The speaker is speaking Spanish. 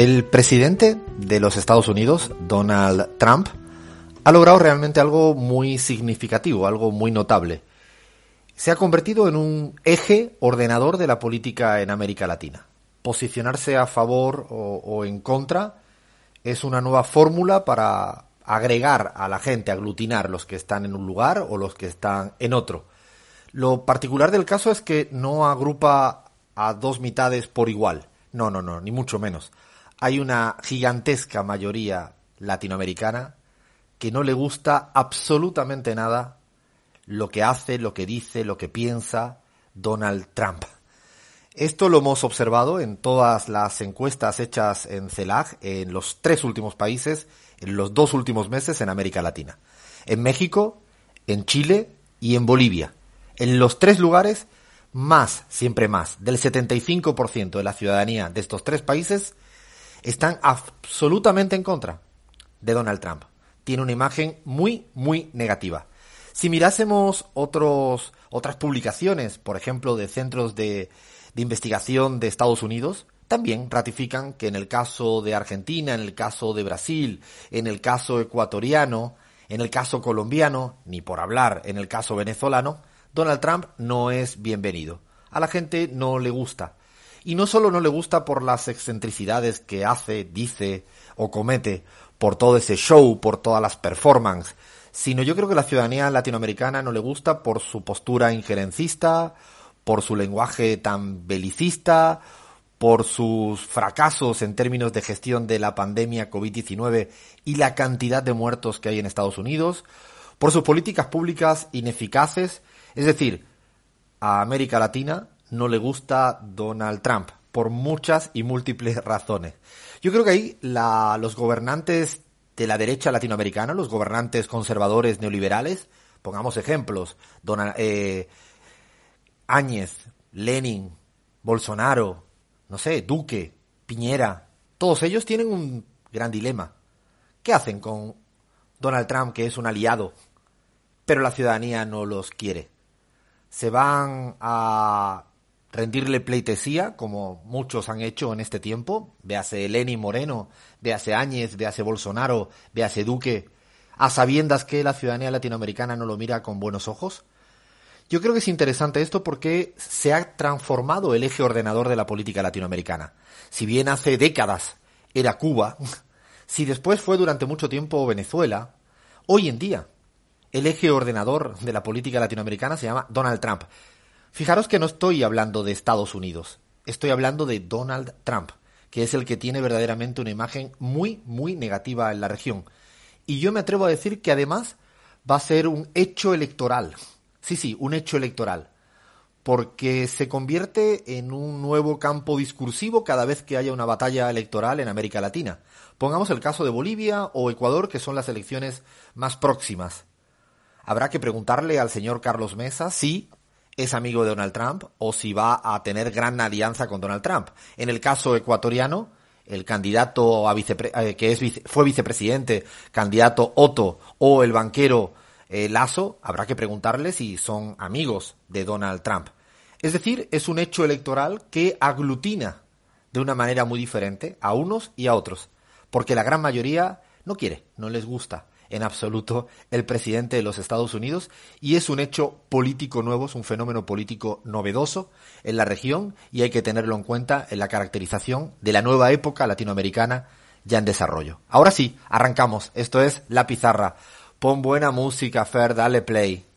El presidente de los Estados Unidos, Donald Trump, ha logrado realmente algo muy significativo, algo muy notable. Se ha convertido en un eje ordenador de la política en América Latina. Posicionarse a favor o, en contra es una nueva fórmula para agregar a la gente, aglutinar los que están en un lugar o los que están en otro. Lo particular del caso es que no agrupa a dos mitades por igual. No, no, no, ni mucho menos hay una gigantesca mayoría latinoamericana que no le gusta absolutamente nada lo que hace, lo que dice, lo que piensa Donald Trump. Esto lo hemos observado en todas las encuestas hechas en CELAG en los tres últimos países, en los dos últimos meses en América Latina. En México, en Chile y en Bolivia. En los tres lugares, más, siempre más, del 75% de la ciudadanía de estos tres países están absolutamente en contra de Donald Trump. Tiene una imagen muy, muy negativa. Si mirásemos otros, otras publicaciones, por ejemplo, de centros de, de investigación de Estados Unidos, también ratifican que en el caso de Argentina, en el caso de Brasil, en el caso ecuatoriano, en el caso colombiano, ni por hablar en el caso venezolano, Donald Trump no es bienvenido. A la gente no le gusta. Y no solo no le gusta por las excentricidades que hace, dice o comete, por todo ese show, por todas las performances, sino yo creo que la ciudadanía latinoamericana no le gusta por su postura injerencista, por su lenguaje tan belicista, por sus fracasos en términos de gestión de la pandemia COVID-19 y la cantidad de muertos que hay en Estados Unidos, por sus políticas públicas ineficaces, es decir, a América Latina no le gusta Donald Trump por muchas y múltiples razones. Yo creo que ahí los gobernantes de la derecha latinoamericana, los gobernantes conservadores neoliberales, pongamos ejemplos, Donald, eh, Áñez, Lenin, Bolsonaro, no sé, Duque, Piñera, todos ellos tienen un gran dilema. ¿Qué hacen con Donald Trump, que es un aliado, pero la ciudadanía no los quiere? ¿Se van a rendirle pleitesía, como muchos han hecho en este tiempo, véase Lenin Moreno, véase Áñez, véase Bolsonaro, véase Duque, a sabiendas que la ciudadanía latinoamericana no lo mira con buenos ojos? Yo creo que es interesante esto porque se ha transformado el eje ordenador de la política latinoamericana. Si bien hace décadas era Cuba, si después fue durante mucho tiempo Venezuela, hoy en día el eje ordenador de la política latinoamericana se llama Donald Trump. Fijaros que no estoy hablando de Estados Unidos, estoy hablando de Donald Trump, que es el que tiene verdaderamente una imagen muy, muy negativa en la región. Y yo me atrevo a decir que además va a ser un hecho electoral. Sí, sí, un hecho electoral. Porque se convierte en un nuevo campo discursivo cada vez que haya una batalla electoral en América Latina. Pongamos el caso de Bolivia o Ecuador, que son las elecciones más próximas. Habrá que preguntarle al señor Carlos Mesa si es amigo de Donald Trump o si va a tener gran alianza con Donald Trump. En el caso ecuatoriano, el candidato a eh, que es, fue vicepresidente, candidato Otto o el banquero eh, Lazo, habrá que preguntarle si son amigos de Donald Trump. Es decir, es un hecho electoral que aglutina de una manera muy diferente a unos y a otros, porque la gran mayoría no quiere, no les gusta en absoluto el presidente de los Estados Unidos y es un hecho político nuevo, es un fenómeno político novedoso en la región y hay que tenerlo en cuenta en la caracterización de la nueva época latinoamericana ya en desarrollo. Ahora sí, arrancamos. Esto es La Pizarra. Pon buena música, Fer, dale play.